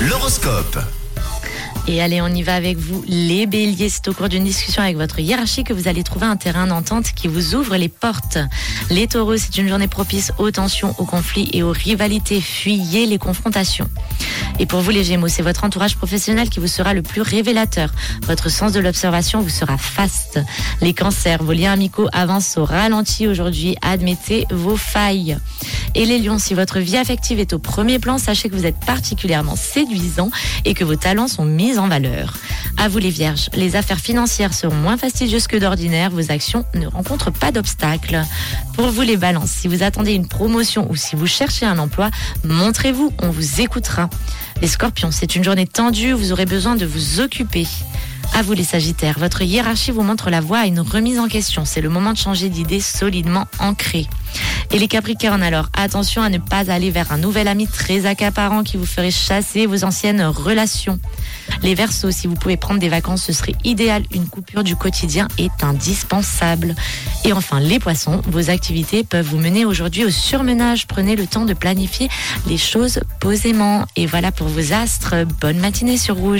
L'horoscope. Et allez, on y va avec vous, les béliers. C'est au cours d'une discussion avec votre hiérarchie que vous allez trouver un terrain d'entente qui vous ouvre les portes. Les taureaux, c'est une journée propice aux tensions, aux conflits et aux rivalités. Fuyez les confrontations. Et pour vous les Gémeaux, c'est votre entourage professionnel qui vous sera le plus révélateur. Votre sens de l'observation vous sera faste. Les cancers, vos liens amicaux avancent au ralenti aujourd'hui. Admettez vos failles. Et les lions, si votre vie affective est au premier plan, sachez que vous êtes particulièrement séduisant et que vos talents sont mis en valeur. À vous les vierges, les affaires financières seront moins fastidieuses que d'ordinaire, vos actions ne rencontrent pas d'obstacles. Pour vous les balances, si vous attendez une promotion ou si vous cherchez un emploi, montrez-vous, on vous écoutera. Les scorpions, c'est une journée tendue, vous aurez besoin de vous occuper. À vous les Sagittaires, votre hiérarchie vous montre la voie à une remise en question. C'est le moment de changer d'idée solidement ancrée. Et les Capricornes alors, attention à ne pas aller vers un nouvel ami très accaparant qui vous ferait chasser vos anciennes relations. Les Verseaux, si vous pouvez prendre des vacances, ce serait idéal. Une coupure du quotidien est indispensable. Et enfin, les Poissons, vos activités peuvent vous mener aujourd'hui au surmenage. Prenez le temps de planifier les choses posément. Et voilà pour vos astres. Bonne matinée sur Rouge.